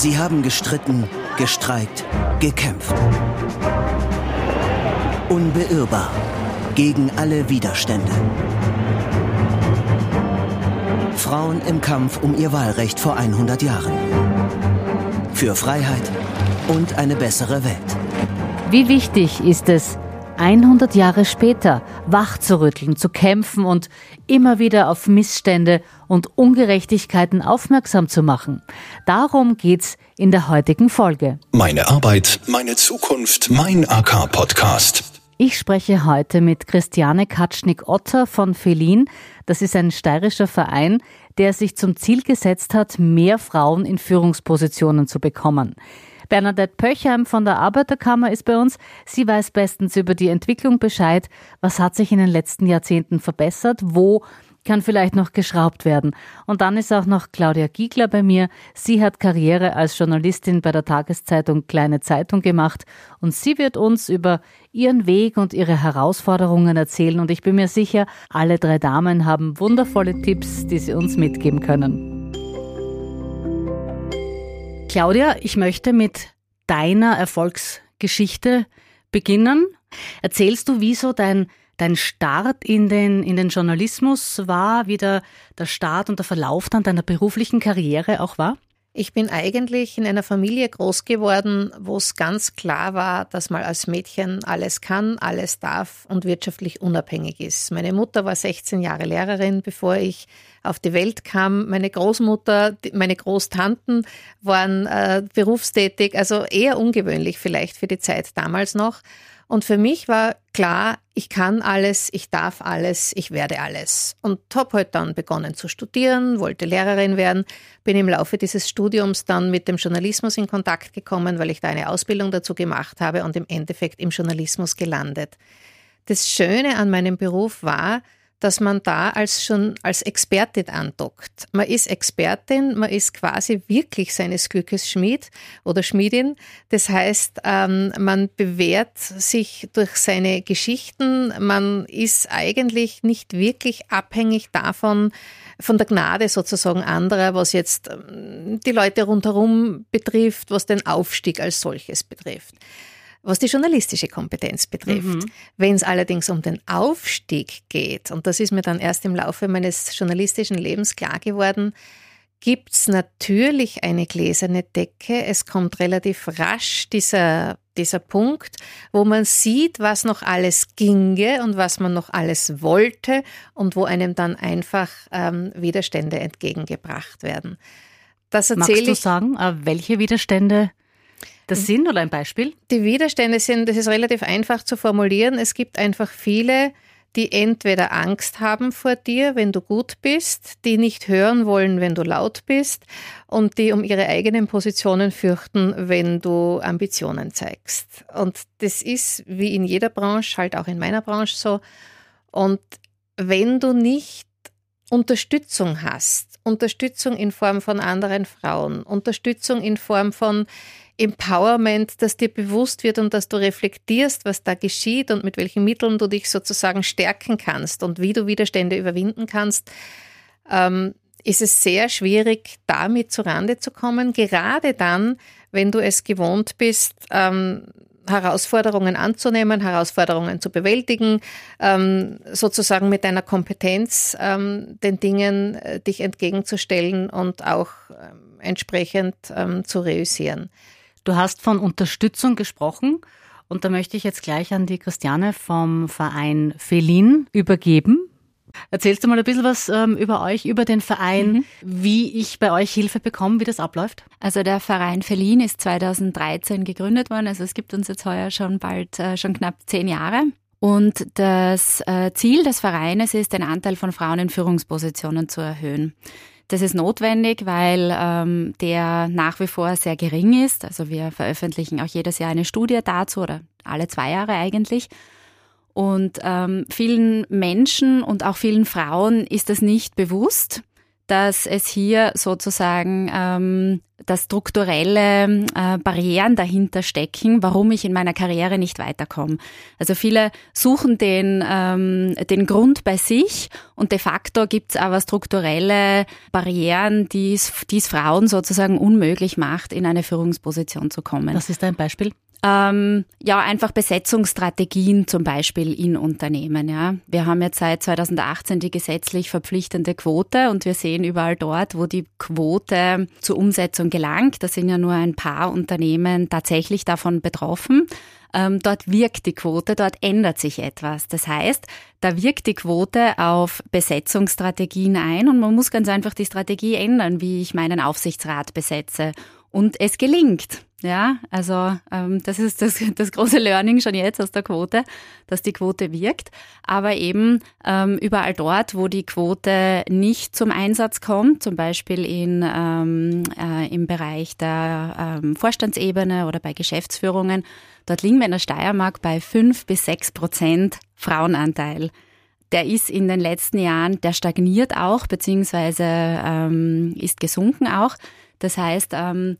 Sie haben gestritten, gestreikt, gekämpft. Unbeirrbar gegen alle Widerstände. Frauen im Kampf um ihr Wahlrecht vor 100 Jahren. Für Freiheit und eine bessere Welt. Wie wichtig ist es, 100 Jahre später wach zu rütteln, zu kämpfen und immer wieder auf Missstände und Ungerechtigkeiten aufmerksam zu machen. Darum geht's in der heutigen Folge. Meine Arbeit, meine Zukunft, mein AK-Podcast. Ich spreche heute mit Christiane Katschnik-Otter von Felin. Das ist ein steirischer Verein, der sich zum Ziel gesetzt hat, mehr Frauen in Führungspositionen zu bekommen. Bernadette Pöchheim von der Arbeiterkammer ist bei uns. Sie weiß bestens über die Entwicklung Bescheid. Was hat sich in den letzten Jahrzehnten verbessert? Wo kann vielleicht noch geschraubt werden. Und dann ist auch noch Claudia Giegler bei mir. Sie hat Karriere als Journalistin bei der Tageszeitung Kleine Zeitung gemacht und sie wird uns über ihren Weg und ihre Herausforderungen erzählen. Und ich bin mir sicher, alle drei Damen haben wundervolle Tipps, die sie uns mitgeben können. Claudia, ich möchte mit deiner Erfolgsgeschichte beginnen. Erzählst du, wieso dein dein Start in den, in den Journalismus war, wie der, der Start und der Verlauf dann deiner beruflichen Karriere auch war? Ich bin eigentlich in einer Familie groß geworden, wo es ganz klar war, dass man als Mädchen alles kann, alles darf und wirtschaftlich unabhängig ist. Meine Mutter war 16 Jahre Lehrerin, bevor ich auf die Welt kam. Meine Großmutter, meine Großtanten waren äh, berufstätig, also eher ungewöhnlich vielleicht für die Zeit damals noch. Und für mich war klar, ich kann alles, ich darf alles, ich werde alles. Und habe halt dann begonnen zu studieren, wollte Lehrerin werden, bin im Laufe dieses Studiums dann mit dem Journalismus in Kontakt gekommen, weil ich da eine Ausbildung dazu gemacht habe und im Endeffekt im Journalismus gelandet. Das Schöne an meinem Beruf war, dass man da als schon als Expertin andockt. Man ist Expertin, man ist quasi wirklich seines Glückes Schmied oder Schmiedin. Das heißt, ähm, man bewährt sich durch seine Geschichten. Man ist eigentlich nicht wirklich abhängig davon, von der Gnade sozusagen anderer, was jetzt ähm, die Leute rundherum betrifft, was den Aufstieg als solches betrifft was die journalistische Kompetenz betrifft. Mhm. Wenn es allerdings um den Aufstieg geht, und das ist mir dann erst im Laufe meines journalistischen Lebens klar geworden, gibt es natürlich eine gläserne Decke. Es kommt relativ rasch dieser, dieser Punkt, wo man sieht, was noch alles ginge und was man noch alles wollte und wo einem dann einfach ähm, Widerstände entgegengebracht werden. Das erzähle Magst du sagen, äh, welche Widerstände das sind oder ein Beispiel? Die Widerstände sind, das ist relativ einfach zu formulieren. Es gibt einfach viele, die entweder Angst haben vor dir, wenn du gut bist, die nicht hören wollen, wenn du laut bist und die um ihre eigenen Positionen fürchten, wenn du Ambitionen zeigst. Und das ist wie in jeder Branche, halt auch in meiner Branche so. Und wenn du nicht Unterstützung hast, Unterstützung in Form von anderen Frauen, Unterstützung in Form von Empowerment, dass dir bewusst wird und dass du reflektierst, was da geschieht und mit welchen Mitteln du dich sozusagen stärken kannst und wie du Widerstände überwinden kannst, ähm, ist es sehr schwierig, damit zurande zu kommen. Gerade dann, wenn du es gewohnt bist, ähm, Herausforderungen anzunehmen, Herausforderungen zu bewältigen, ähm, sozusagen mit deiner Kompetenz ähm, den Dingen äh, dich entgegenzustellen und auch ähm, entsprechend ähm, zu reüssieren. Du hast von Unterstützung gesprochen und da möchte ich jetzt gleich an die Christiane vom Verein Felin übergeben. Erzählst du mal ein bisschen was ähm, über euch, über den Verein, mhm. wie ich bei euch Hilfe bekomme, wie das abläuft? Also der Verein Felin ist 2013 gegründet worden, also es gibt uns jetzt heuer schon bald äh, schon knapp zehn Jahre. Und das äh, Ziel des Vereines ist, den Anteil von Frauen in Führungspositionen zu erhöhen. Das ist notwendig, weil ähm, der nach wie vor sehr gering ist. Also wir veröffentlichen auch jedes Jahr eine Studie dazu oder alle zwei Jahre eigentlich. Und ähm, vielen Menschen und auch vielen Frauen ist es nicht bewusst, dass es hier sozusagen ähm, dass strukturelle äh, Barrieren dahinter stecken, warum ich in meiner Karriere nicht weiterkomme. Also viele suchen den, ähm, den Grund bei sich und de facto gibt es aber strukturelle Barrieren, die es Frauen sozusagen unmöglich macht, in eine Führungsposition zu kommen. Was ist ein Beispiel? Ähm, ja, einfach Besetzungsstrategien zum Beispiel in Unternehmen. Ja. Wir haben jetzt seit 2018 die gesetzlich verpflichtende Quote und wir sehen überall dort, wo die Quote zur Umsetzung gelangt, da sind ja nur ein paar Unternehmen tatsächlich davon betroffen. Ähm, dort wirkt die Quote, dort ändert sich etwas. Das heißt, da wirkt die Quote auf Besetzungsstrategien ein und man muss ganz einfach die Strategie ändern, wie ich meinen Aufsichtsrat besetze. Und es gelingt. Ja, also ähm, das ist das, das große Learning schon jetzt aus der Quote, dass die Quote wirkt. Aber eben ähm, überall dort, wo die Quote nicht zum Einsatz kommt, zum Beispiel in, ähm, äh, im Bereich der ähm, Vorstandsebene oder bei Geschäftsführungen, dort liegen wir in der Steiermark bei fünf bis sechs Prozent Frauenanteil der ist in den letzten Jahren, der stagniert auch, beziehungsweise ähm, ist gesunken auch. Das heißt, ähm,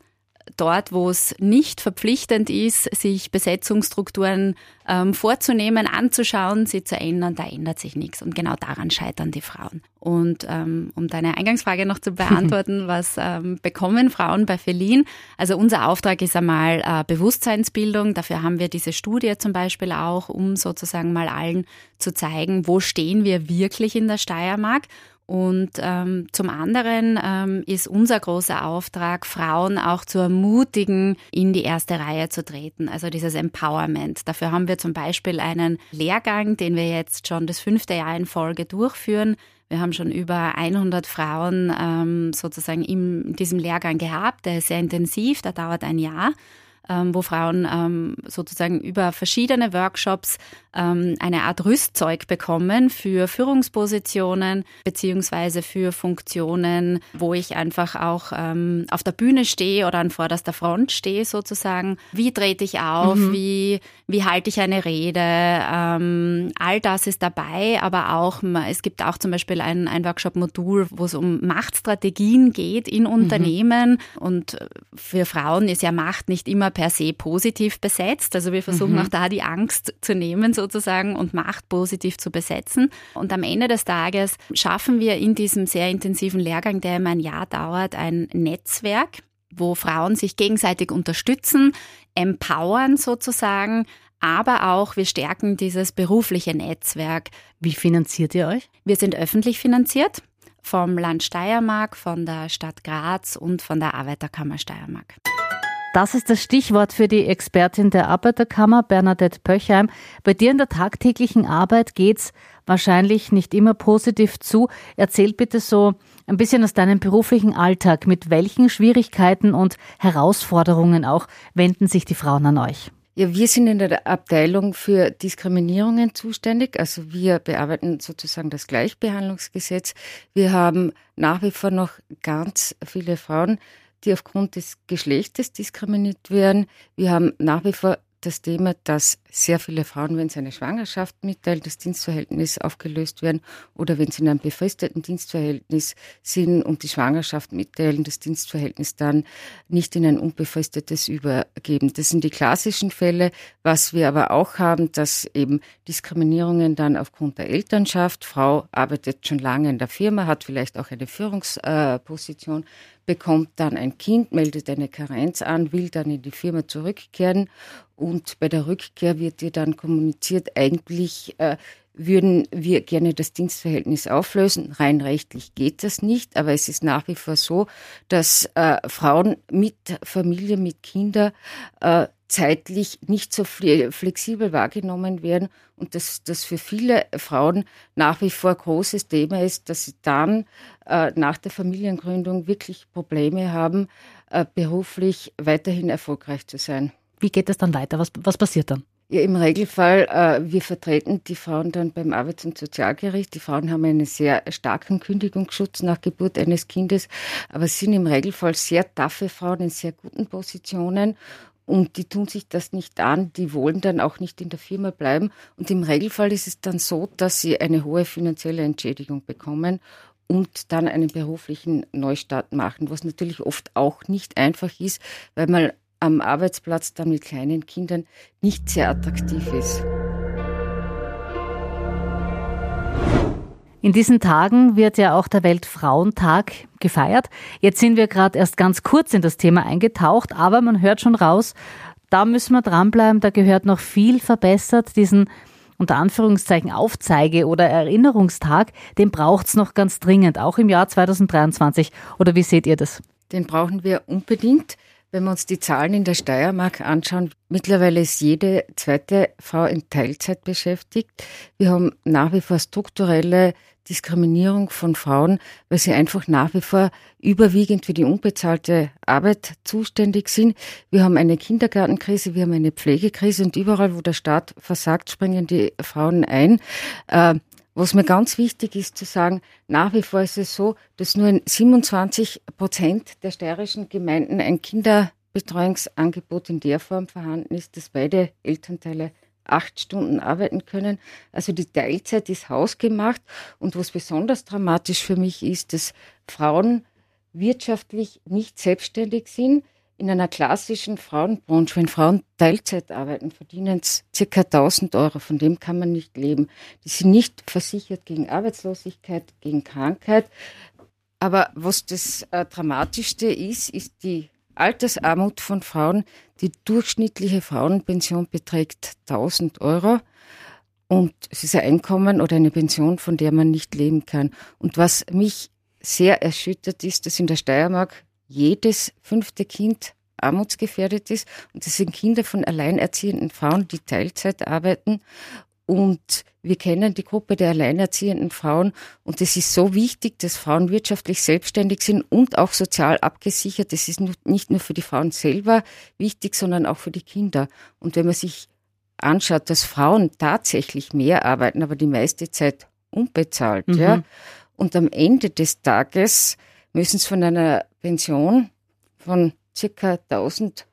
dort, wo es nicht verpflichtend ist, sich Besetzungsstrukturen ähm, vorzunehmen, anzuschauen, sie zu ändern, da ändert sich nichts. Und genau daran scheitern die Frauen. Und ähm, um deine Eingangsfrage noch zu beantworten, was ähm, bekommen Frauen bei Felin? Also unser Auftrag ist einmal äh, Bewusstseinsbildung. Dafür haben wir diese Studie zum Beispiel auch, um sozusagen mal allen zu zeigen, wo stehen wir wirklich in der Steiermark und ähm, zum anderen ähm, ist unser großer Auftrag, Frauen auch zu ermutigen, in die erste Reihe zu treten, also dieses Empowerment. Dafür haben wir zum Beispiel einen Lehrgang, den wir jetzt schon das fünfte Jahr in Folge durchführen. Wir haben schon über 100 Frauen ähm, sozusagen in diesem Lehrgang gehabt. Der ist sehr intensiv, der dauert ein Jahr ähm, wo Frauen ähm, sozusagen über verschiedene Workshops ähm, eine Art Rüstzeug bekommen für Führungspositionen beziehungsweise für Funktionen, wo ich einfach auch ähm, auf der Bühne stehe oder an vorderster Front stehe sozusagen. Wie trete ich auf? Mhm. Wie, wie halte ich eine Rede? Ähm, all das ist dabei, aber auch, es gibt auch zum Beispiel ein, ein Workshop-Modul, wo es um Machtstrategien geht in mhm. Unternehmen. Mhm. Und für Frauen ist ja Macht nicht immer per se positiv besetzt. Also wir versuchen mhm. auch da die Angst zu nehmen sozusagen und Macht positiv zu besetzen. Und am Ende des Tages schaffen wir in diesem sehr intensiven Lehrgang, der immer ein Jahr dauert, ein Netzwerk, wo Frauen sich gegenseitig unterstützen, empowern sozusagen, aber auch wir stärken dieses berufliche Netzwerk. Wie finanziert ihr euch? Wir sind öffentlich finanziert vom Land Steiermark, von der Stadt Graz und von der Arbeiterkammer Steiermark. Das ist das Stichwort für die Expertin der Arbeiterkammer, Bernadette Pöchheim. Bei dir in der tagtäglichen Arbeit geht's wahrscheinlich nicht immer positiv zu. Erzähl bitte so ein bisschen aus deinem beruflichen Alltag. Mit welchen Schwierigkeiten und Herausforderungen auch wenden sich die Frauen an euch? Ja, wir sind in der Abteilung für Diskriminierungen zuständig. Also wir bearbeiten sozusagen das Gleichbehandlungsgesetz. Wir haben nach wie vor noch ganz viele Frauen, die aufgrund des Geschlechtes diskriminiert werden. Wir haben nach wie vor das Thema, dass sehr viele Frauen, wenn sie eine Schwangerschaft mitteilen, das Dienstverhältnis aufgelöst werden oder wenn sie in einem befristeten Dienstverhältnis sind und die Schwangerschaft mitteilen, das Dienstverhältnis dann nicht in ein unbefristetes übergeben. Das sind die klassischen Fälle. Was wir aber auch haben, dass eben Diskriminierungen dann aufgrund der Elternschaft, Frau arbeitet schon lange in der Firma, hat vielleicht auch eine Führungsposition, bekommt dann ein Kind, meldet eine Karenz an, will dann in die Firma zurückkehren und bei der Rückkehr wird ihr dann kommuniziert, eigentlich äh, würden wir gerne das Dienstverhältnis auflösen. Rein rechtlich geht das nicht, aber es ist nach wie vor so, dass äh, Frauen mit Familie, mit Kindern äh, zeitlich nicht so flexibel wahrgenommen werden und dass das für viele Frauen nach wie vor großes Thema ist, dass sie dann äh, nach der Familiengründung wirklich Probleme haben, äh, beruflich weiterhin erfolgreich zu sein. Wie geht es dann weiter? Was, was passiert dann? Ja, im Regelfall, äh, wir vertreten die Frauen dann beim Arbeits- und Sozialgericht. Die Frauen haben einen sehr starken Kündigungsschutz nach Geburt eines Kindes, aber sind im Regelfall sehr taffe Frauen in sehr guten Positionen und die tun sich das nicht an, die wollen dann auch nicht in der Firma bleiben. Und im Regelfall ist es dann so, dass sie eine hohe finanzielle Entschädigung bekommen und dann einen beruflichen Neustart machen, was natürlich oft auch nicht einfach ist, weil man am Arbeitsplatz dann mit kleinen Kindern nicht sehr attraktiv ist. In diesen Tagen wird ja auch der Weltfrauentag gefeiert. Jetzt sind wir gerade erst ganz kurz in das Thema eingetaucht, aber man hört schon raus, da müssen wir dranbleiben, da gehört noch viel verbessert. Diesen unter Anführungszeichen Aufzeige- oder Erinnerungstag, den braucht's noch ganz dringend, auch im Jahr 2023. Oder wie seht ihr das? Den brauchen wir unbedingt. Wenn wir uns die Zahlen in der Steiermark anschauen, mittlerweile ist jede zweite Frau in Teilzeit beschäftigt. Wir haben nach wie vor strukturelle Diskriminierung von Frauen, weil sie einfach nach wie vor überwiegend für die unbezahlte Arbeit zuständig sind. Wir haben eine Kindergartenkrise, wir haben eine Pflegekrise und überall, wo der Staat versagt, springen die Frauen ein. Äh, was mir ganz wichtig ist zu sagen, nach wie vor ist es so, dass nur in 27 Prozent der steirischen Gemeinden ein Kinderbetreuungsangebot in der Form vorhanden ist, dass beide Elternteile acht Stunden arbeiten können. Also die Teilzeit ist hausgemacht. Und was besonders dramatisch für mich ist, dass Frauen wirtschaftlich nicht selbstständig sind. In einer klassischen Frauenbranche, wenn Frauen Teilzeit arbeiten, verdienen sie circa 1000 Euro. Von dem kann man nicht leben. Die sind nicht versichert gegen Arbeitslosigkeit, gegen Krankheit. Aber was das äh, Dramatischste ist, ist die Altersarmut von Frauen. Die durchschnittliche Frauenpension beträgt 1000 Euro. Und es ist ein Einkommen oder eine Pension, von der man nicht leben kann. Und was mich sehr erschüttert ist, dass in der Steiermark jedes fünfte Kind armutsgefährdet ist. Und das sind Kinder von alleinerziehenden Frauen, die Teilzeit arbeiten. Und wir kennen die Gruppe der alleinerziehenden Frauen. Und es ist so wichtig, dass Frauen wirtschaftlich selbstständig sind und auch sozial abgesichert. Das ist nicht nur für die Frauen selber wichtig, sondern auch für die Kinder. Und wenn man sich anschaut, dass Frauen tatsächlich mehr arbeiten, aber die meiste Zeit unbezahlt, mhm. ja, und am Ende des Tages müssen sie von einer Pension von circa 1000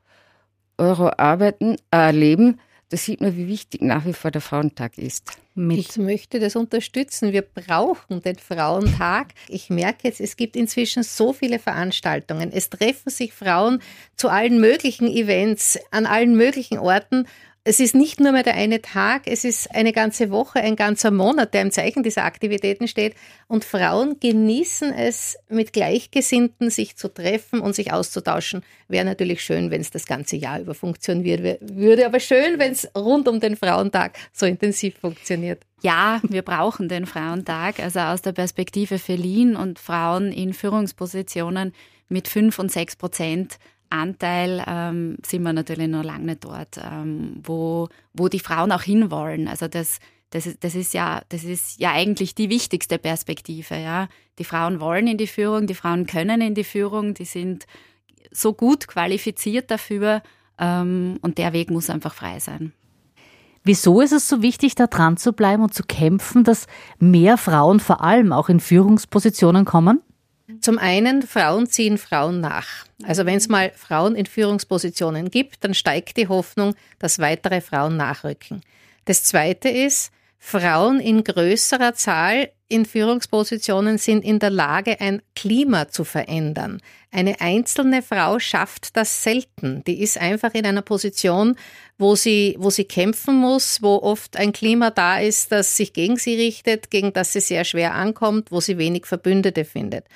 Euro arbeiten, äh, leben. Da sieht man, wie wichtig nach wie vor der Frauentag ist. Mit. Ich möchte das unterstützen. Wir brauchen den Frauentag. Ich merke jetzt, es gibt inzwischen so viele Veranstaltungen. Es treffen sich Frauen zu allen möglichen Events, an allen möglichen Orten es ist nicht nur mehr der eine Tag, es ist eine ganze Woche, ein ganzer Monat, der im Zeichen dieser Aktivitäten steht. Und Frauen genießen es, mit Gleichgesinnten sich zu treffen und sich auszutauschen. Wäre natürlich schön, wenn es das ganze Jahr über funktionieren würde, aber schön, wenn es rund um den Frauentag so intensiv funktioniert. Ja, wir brauchen den Frauentag, also aus der Perspektive Verliehen und Frauen in Führungspositionen mit fünf und sechs Prozent Anteil ähm, sind wir natürlich noch lange nicht dort, ähm, wo, wo die Frauen auch hinwollen. Also das, das, ist, das, ist ja, das ist ja eigentlich die wichtigste Perspektive. Ja? Die Frauen wollen in die Führung, die Frauen können in die Führung, die sind so gut qualifiziert dafür ähm, und der Weg muss einfach frei sein. Wieso ist es so wichtig, da dran zu bleiben und zu kämpfen, dass mehr Frauen vor allem auch in Führungspositionen kommen? Zum einen, Frauen ziehen Frauen nach. Also wenn es mal Frauen in Führungspositionen gibt, dann steigt die Hoffnung, dass weitere Frauen nachrücken. Das Zweite ist, Frauen in größerer Zahl in Führungspositionen sind in der Lage, ein Klima zu verändern. Eine einzelne Frau schafft das selten. Die ist einfach in einer Position, wo sie, wo sie kämpfen muss, wo oft ein Klima da ist, das sich gegen sie richtet, gegen das sie sehr schwer ankommt, wo sie wenig Verbündete findet.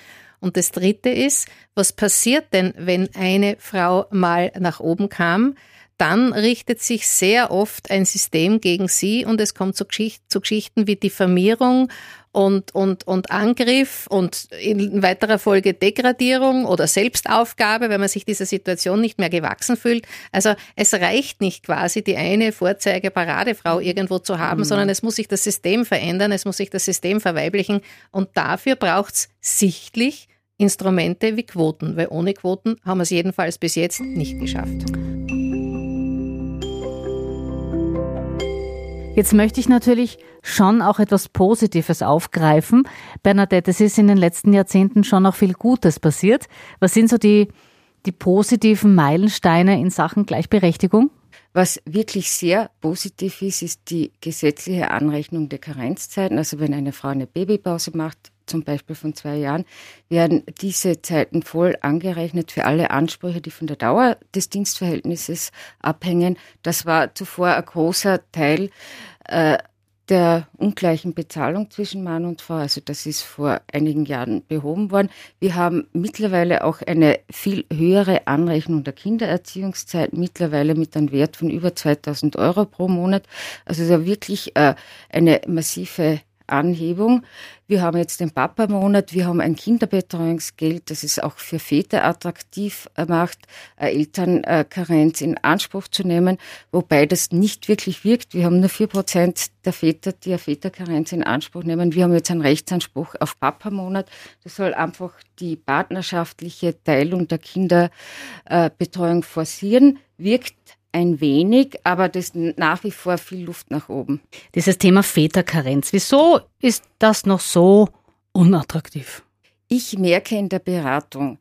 Und das Dritte ist, was passiert denn, wenn eine Frau mal nach oben kam? Dann richtet sich sehr oft ein System gegen sie und es kommt zu, Geschicht zu Geschichten wie Diffamierung und, und, und Angriff und in weiterer Folge Degradierung oder Selbstaufgabe, wenn man sich dieser Situation nicht mehr gewachsen fühlt. Also es reicht nicht quasi, die eine Vorzeige-Paradefrau irgendwo zu haben, mhm. sondern es muss sich das System verändern, es muss sich das System verweiblichen und dafür braucht es sichtlich Instrumente wie Quoten, weil ohne Quoten haben wir es jedenfalls bis jetzt nicht geschafft. Jetzt möchte ich natürlich schon auch etwas Positives aufgreifen. Bernadette, es ist in den letzten Jahrzehnten schon noch viel Gutes passiert. Was sind so die, die positiven Meilensteine in Sachen Gleichberechtigung? Was wirklich sehr positiv ist, ist die gesetzliche Anrechnung der Karenzzeiten. Also wenn eine Frau eine Babypause macht, zum Beispiel von zwei Jahren, werden diese Zeiten voll angerechnet für alle Ansprüche, die von der Dauer des Dienstverhältnisses abhängen. Das war zuvor ein großer Teil äh, der ungleichen Bezahlung zwischen Mann und Frau. Also das ist vor einigen Jahren behoben worden. Wir haben mittlerweile auch eine viel höhere Anrechnung der Kindererziehungszeit, mittlerweile mit einem Wert von über 2000 Euro pro Monat. Also da wirklich äh, eine massive Anhebung. Wir haben jetzt den Papa-Monat, wir haben ein Kinderbetreuungsgeld, das es auch für Väter attraktiv macht, Elternkarenz in Anspruch zu nehmen, wobei das nicht wirklich wirkt. Wir haben nur vier Prozent der Väter, die eine Väterkarenz in Anspruch nehmen. Wir haben jetzt einen Rechtsanspruch auf Papa-Monat. Das soll einfach die partnerschaftliche Teilung der Kinderbetreuung forcieren, wirkt ein wenig, aber das ist nach wie vor viel Luft nach oben. Dieses Thema Väterkarenz, wieso ist das noch so unattraktiv? Ich merke in der Beratung,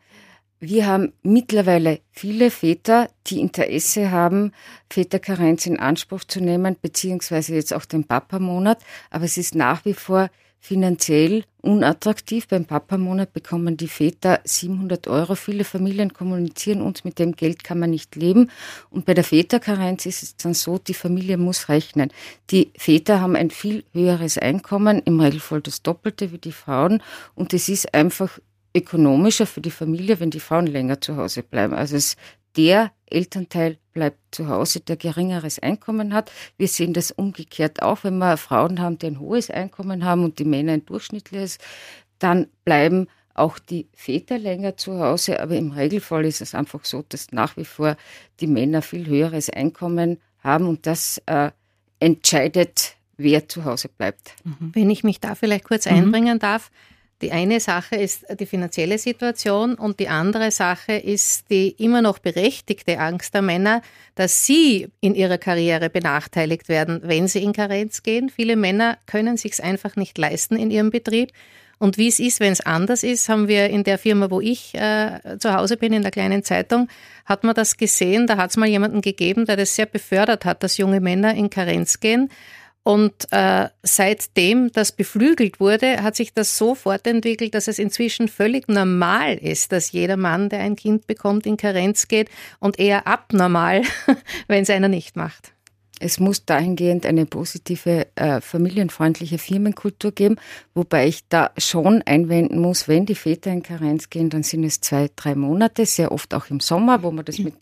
wir haben mittlerweile viele Väter, die Interesse haben, Väterkarenz in Anspruch zu nehmen, beziehungsweise jetzt auch den Papa-Monat, aber es ist nach wie vor finanziell unattraktiv. Beim Papa-Monat bekommen die Väter 700 Euro. Viele Familien kommunizieren uns, mit dem Geld kann man nicht leben. Und bei der Väterkarenz ist es dann so, die Familie muss rechnen. Die Väter haben ein viel höheres Einkommen, im Regelfall das Doppelte wie die Frauen. Und es ist einfach ökonomischer für die Familie, wenn die Frauen länger zu Hause bleiben. Also es der Elternteil bleibt zu Hause, der geringeres Einkommen hat. Wir sehen das umgekehrt auch, wenn wir Frauen haben, die ein hohes Einkommen haben und die Männer ein durchschnittliches, dann bleiben auch die Väter länger zu Hause. Aber im Regelfall ist es einfach so, dass nach wie vor die Männer viel höheres Einkommen haben und das äh, entscheidet, wer zu Hause bleibt. Wenn ich mich da vielleicht kurz mhm. einbringen darf, die eine Sache ist die finanzielle Situation und die andere Sache ist die immer noch berechtigte Angst der Männer, dass sie in ihrer Karriere benachteiligt werden, wenn sie in Karenz gehen. Viele Männer können sich einfach nicht leisten in ihrem Betrieb. Und wie es ist, wenn es anders ist, haben wir in der Firma, wo ich äh, zu Hause bin, in der kleinen Zeitung, hat man das gesehen. Da hat es mal jemanden gegeben, der das sehr befördert hat, dass junge Männer in Karenz gehen. Und äh, seitdem das beflügelt wurde, hat sich das so fortentwickelt, dass es inzwischen völlig normal ist, dass jeder Mann, der ein Kind bekommt, in Karenz geht und eher abnormal, wenn es einer nicht macht. Es muss dahingehend eine positive, äh, familienfreundliche Firmenkultur geben, wobei ich da schon einwenden muss, wenn die Väter in Karenz gehen, dann sind es zwei, drei Monate, sehr oft auch im Sommer, wo man das mit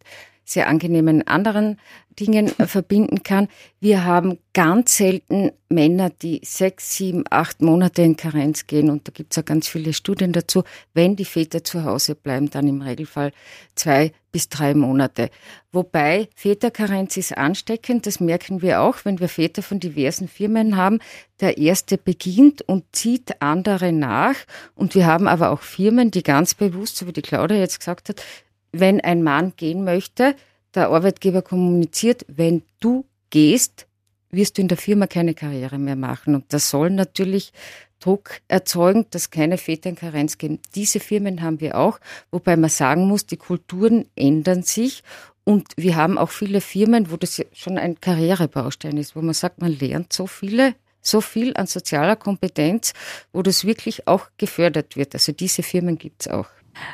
sehr angenehmen anderen Dingen verbinden kann. Wir haben ganz selten Männer, die sechs, sieben, acht Monate in Karenz gehen und da gibt es ja ganz viele Studien dazu. Wenn die Väter zu Hause bleiben, dann im Regelfall zwei bis drei Monate. Wobei Väterkarenz ist ansteckend, das merken wir auch, wenn wir Väter von diversen Firmen haben. Der erste beginnt und zieht andere nach und wir haben aber auch Firmen, die ganz bewusst, so wie die Claudia jetzt gesagt hat, wenn ein Mann gehen möchte, der Arbeitgeber kommuniziert, wenn du gehst, wirst du in der Firma keine Karriere mehr machen. Und das soll natürlich Druck erzeugen, dass keine Väter in Karenz gehen. Diese Firmen haben wir auch, wobei man sagen muss, die Kulturen ändern sich und wir haben auch viele Firmen, wo das schon ein Karrierebaustein ist, wo man sagt, man lernt so viele, so viel an sozialer Kompetenz, wo das wirklich auch gefördert wird. Also diese Firmen gibt es auch.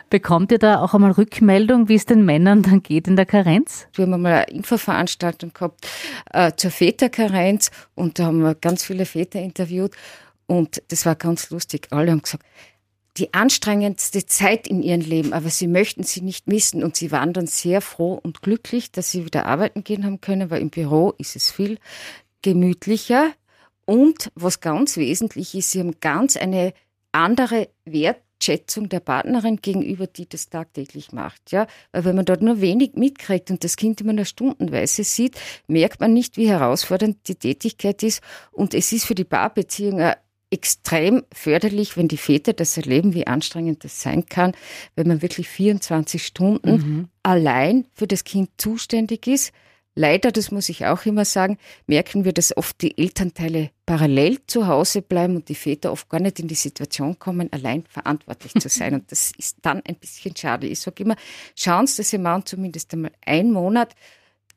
Bekommt ihr da auch einmal Rückmeldung, wie es den Männern dann geht in der Karenz? Wir haben einmal eine Infoveranstaltung gehabt äh, zur Väterkarenz und da haben wir ganz viele Väter interviewt und das war ganz lustig. Alle haben gesagt, die anstrengendste Zeit in ihrem Leben, aber sie möchten sie nicht missen und sie waren dann sehr froh und glücklich, dass sie wieder arbeiten gehen haben können, weil im Büro ist es viel gemütlicher und was ganz wesentlich ist, sie haben ganz eine andere Wert Wertschätzung der Partnerin gegenüber, die das tagtäglich macht. Ja, weil wenn man dort nur wenig mitkriegt und das Kind immer nur stundenweise sieht, merkt man nicht, wie herausfordernd die Tätigkeit ist. Und es ist für die Paarbeziehung extrem förderlich, wenn die Väter das erleben, wie anstrengend das sein kann, wenn man wirklich 24 Stunden mhm. allein für das Kind zuständig ist Leider, das muss ich auch immer sagen, merken wir, dass oft die Elternteile parallel zu Hause bleiben und die Väter oft gar nicht in die Situation kommen, allein verantwortlich zu sein. Und das ist dann ein bisschen schade. Ich sage immer, schauen Sie, dass Ihr Mann zumindest einmal einen Monat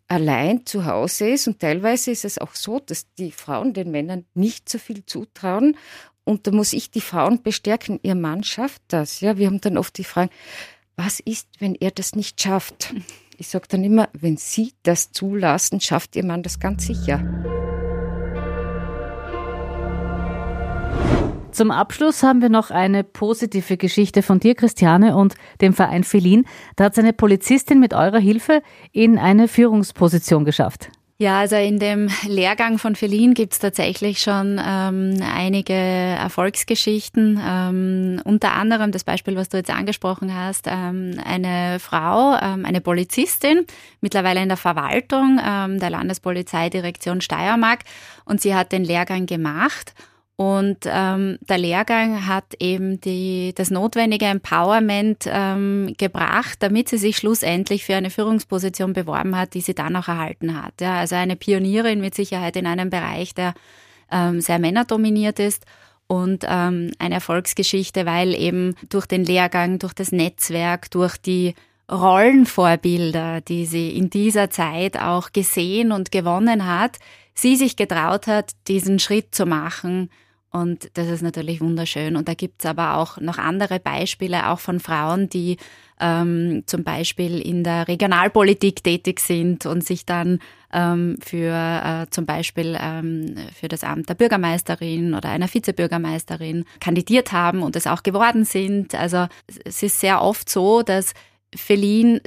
allein zu Hause ist. Und teilweise ist es auch so, dass die Frauen den Männern nicht so viel zutrauen Und da muss ich die Frauen bestärken, ihr Mann schafft das. Ja, wir haben dann oft die Frage, was ist, wenn er das nicht schafft? Ich sage dann immer, wenn Sie das zulassen, schafft Ihr Mann das ganz sicher. Zum Abschluss haben wir noch eine positive Geschichte von dir, Christiane, und dem Verein Felin. Da hat seine Polizistin mit eurer Hilfe in eine Führungsposition geschafft. Ja, also in dem Lehrgang von Felin gibt's tatsächlich schon ähm, einige Erfolgsgeschichten. Ähm, unter anderem das Beispiel, was du jetzt angesprochen hast, ähm, eine Frau, ähm, eine Polizistin, mittlerweile in der Verwaltung ähm, der Landespolizeidirektion Steiermark und sie hat den Lehrgang gemacht und ähm, der Lehrgang hat eben die, das notwendige Empowerment ähm, gebracht, damit sie sich schlussendlich für eine Führungsposition beworben hat, die sie dann auch erhalten hat. Ja, also eine Pionierin mit Sicherheit in einem Bereich, der ähm, sehr männerdominiert ist und ähm, eine Erfolgsgeschichte, weil eben durch den Lehrgang, durch das Netzwerk, durch die Rollenvorbilder, die sie in dieser Zeit auch gesehen und gewonnen hat, sie sich getraut hat, diesen Schritt zu machen, und das ist natürlich wunderschön. Und da gibt es aber auch noch andere Beispiele, auch von Frauen, die ähm, zum Beispiel in der Regionalpolitik tätig sind und sich dann ähm, für äh, zum Beispiel ähm, für das Amt der Bürgermeisterin oder einer Vizebürgermeisterin kandidiert haben und es auch geworden sind. Also es ist sehr oft so, dass Feline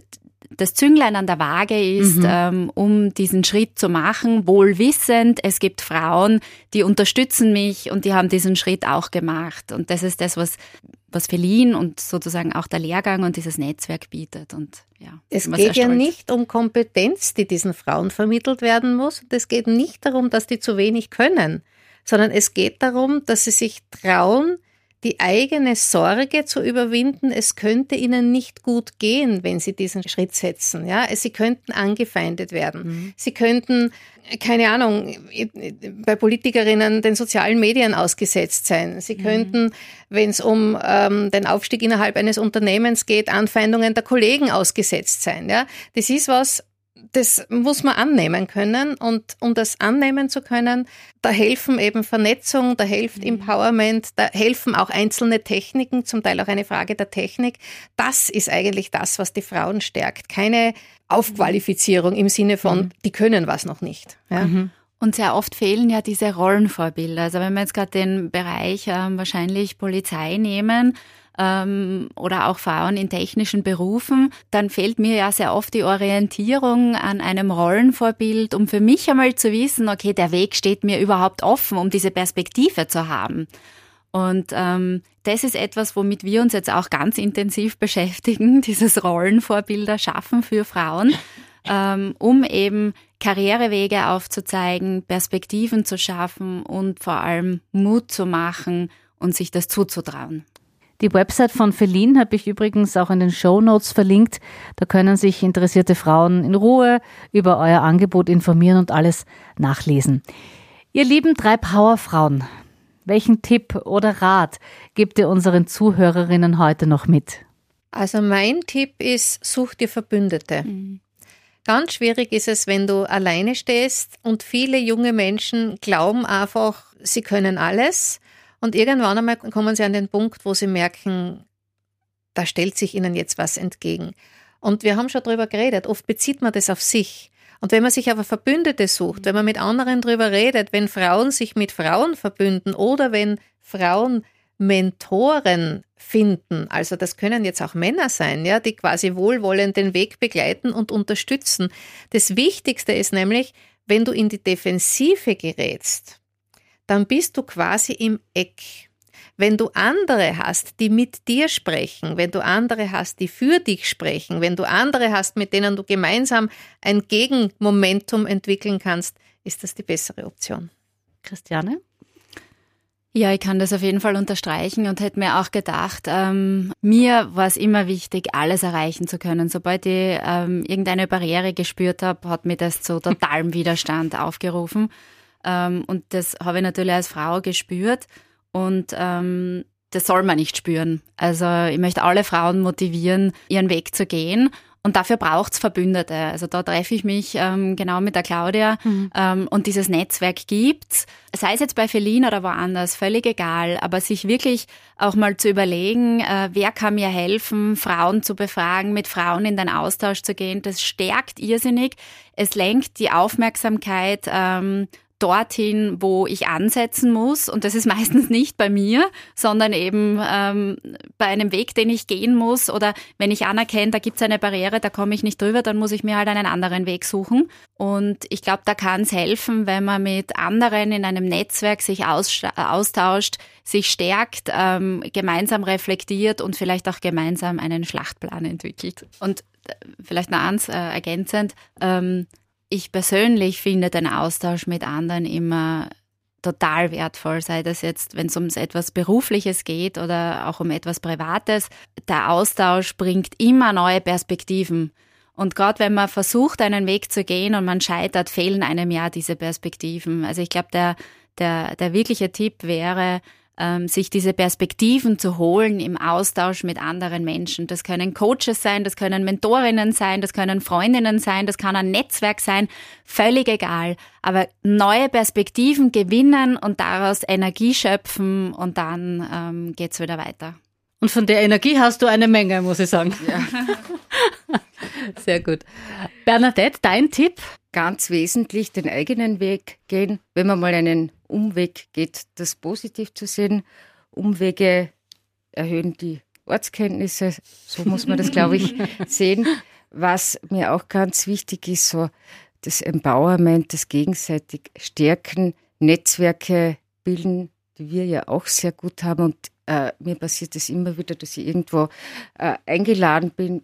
das Zünglein an der Waage ist, mhm. ähm, um diesen Schritt zu machen, wohl wissend, es gibt Frauen, die unterstützen mich und die haben diesen Schritt auch gemacht. Und das ist das, was, was Felin und sozusagen auch der Lehrgang und dieses Netzwerk bietet. Und ja, es geht ja nicht um Kompetenz, die diesen Frauen vermittelt werden muss. Und es geht nicht darum, dass die zu wenig können, sondern es geht darum, dass sie sich trauen, die eigene Sorge zu überwinden, es könnte ihnen nicht gut gehen, wenn sie diesen Schritt setzen. Ja, sie könnten angefeindet werden. Mhm. Sie könnten, keine Ahnung, bei Politikerinnen den sozialen Medien ausgesetzt sein. Sie mhm. könnten, wenn es um ähm, den Aufstieg innerhalb eines Unternehmens geht, Anfeindungen der Kollegen ausgesetzt sein. Ja, das ist was, das muss man annehmen können. Und um das annehmen zu können, da helfen eben Vernetzung, da hilft mhm. Empowerment, da helfen auch einzelne Techniken, zum Teil auch eine Frage der Technik. Das ist eigentlich das, was die Frauen stärkt. Keine Aufqualifizierung im Sinne von, mhm. die können was noch nicht. Ja? Mhm. Und sehr oft fehlen ja diese Rollenvorbilder. Also wenn wir jetzt gerade den Bereich äh, wahrscheinlich Polizei nehmen, ähm, oder auch Frauen in technischen Berufen, dann fehlt mir ja sehr oft die Orientierung an einem Rollenvorbild, um für mich einmal zu wissen, okay, der Weg steht mir überhaupt offen, um diese Perspektive zu haben. Und ähm, das ist etwas, womit wir uns jetzt auch ganz intensiv beschäftigen, dieses Rollenvorbilder schaffen für Frauen, ähm, um eben Karrierewege aufzuzeigen, Perspektiven zu schaffen und vor allem Mut zu machen und sich das zuzutrauen. Die Website von Feline habe ich übrigens auch in den Show Notes verlinkt. Da können sich interessierte Frauen in Ruhe über euer Angebot informieren und alles nachlesen. Ihr lieben drei Powerfrauen, welchen Tipp oder Rat gebt ihr unseren Zuhörerinnen heute noch mit? Also mein Tipp ist, such dir Verbündete. Mhm. Ganz schwierig ist es, wenn du alleine stehst und viele junge Menschen glauben einfach, sie können alles und irgendwann einmal kommen sie an den Punkt, wo sie merken, da stellt sich ihnen jetzt was entgegen. Und wir haben schon darüber geredet, oft bezieht man das auf sich. Und wenn man sich aber Verbündete sucht, wenn man mit anderen darüber redet, wenn Frauen sich mit Frauen verbünden oder wenn Frauen Mentoren finden, also das können jetzt auch Männer sein, ja, die quasi wohlwollend den Weg begleiten und unterstützen. Das Wichtigste ist nämlich, wenn du in die Defensive gerätst, dann bist du quasi im Eck. Wenn du andere hast, die mit dir sprechen, wenn du andere hast, die für dich sprechen, wenn du andere hast, mit denen du gemeinsam ein Gegenmomentum entwickeln kannst, ist das die bessere Option. Christiane? Ja, ich kann das auf jeden Fall unterstreichen und hätte mir auch gedacht, ähm, mir war es immer wichtig, alles erreichen zu können. Sobald ich ähm, irgendeine Barriere gespürt habe, hat mir das zu totalem Widerstand aufgerufen. Ähm, und das habe ich natürlich als Frau gespürt. Und ähm, das soll man nicht spüren. Also ich möchte alle Frauen motivieren, ihren Weg zu gehen. Und dafür braucht's Verbündete. Also da treffe ich mich ähm, genau mit der Claudia mhm. ähm, und dieses Netzwerk gibt's. Sei es jetzt bei Feline oder woanders, völlig egal. Aber sich wirklich auch mal zu überlegen, äh, wer kann mir helfen, Frauen zu befragen, mit Frauen in den Austausch zu gehen, das stärkt irrsinnig. Es lenkt die Aufmerksamkeit ähm, dorthin, wo ich ansetzen muss. Und das ist meistens nicht bei mir, sondern eben ähm, bei einem Weg, den ich gehen muss. Oder wenn ich anerkenne, da gibt es eine Barriere, da komme ich nicht drüber, dann muss ich mir halt einen anderen Weg suchen. Und ich glaube, da kann es helfen, wenn man mit anderen in einem Netzwerk sich austauscht, sich stärkt, ähm, gemeinsam reflektiert und vielleicht auch gemeinsam einen Schlachtplan entwickelt. Und äh, vielleicht noch eins äh, ergänzend, ähm, ich persönlich finde den Austausch mit anderen immer total wertvoll, sei das jetzt, wenn es um etwas Berufliches geht oder auch um etwas Privates. Der Austausch bringt immer neue Perspektiven. Und gerade wenn man versucht, einen Weg zu gehen und man scheitert, fehlen einem ja diese Perspektiven. Also ich glaube, der, der, der wirkliche Tipp wäre, ähm, sich diese Perspektiven zu holen im Austausch mit anderen Menschen. Das können Coaches sein, das können Mentorinnen sein, das können Freundinnen sein, das kann ein Netzwerk sein, völlig egal. Aber neue Perspektiven gewinnen und daraus Energie schöpfen und dann ähm, geht's wieder weiter. Und von der Energie hast du eine Menge, muss ich sagen. Ja. Sehr gut. Bernadette, dein Tipp? Ganz wesentlich den eigenen Weg gehen. Wenn man mal einen Umweg geht, das positiv zu sehen. Umwege erhöhen die Ortskenntnisse. So muss man das, glaube ich, sehen. Was mir auch ganz wichtig ist, so das Empowerment, das gegenseitig Stärken, Netzwerke bilden, die wir ja auch sehr gut haben. Und äh, mir passiert es immer wieder, dass ich irgendwo äh, eingeladen bin,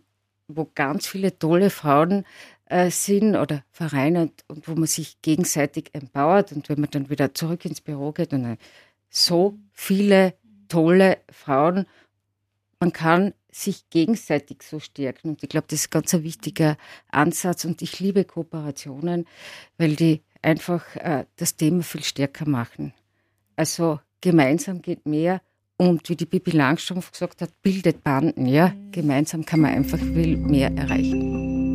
wo ganz viele tolle Frauen äh, sind oder Vereine und, und, wo man sich gegenseitig empowert. Und wenn man dann wieder zurück ins Büro geht und äh, so viele tolle Frauen, man kann sich gegenseitig so stärken. Und ich glaube, das ist ganz ein wichtiger Ansatz. Und ich liebe Kooperationen, weil die einfach äh, das Thema viel stärker machen. Also gemeinsam geht mehr und wie die Bibi Langstrumpf gesagt hat, bildet Banden, ja. Mhm. Gemeinsam kann man einfach viel mehr erreichen.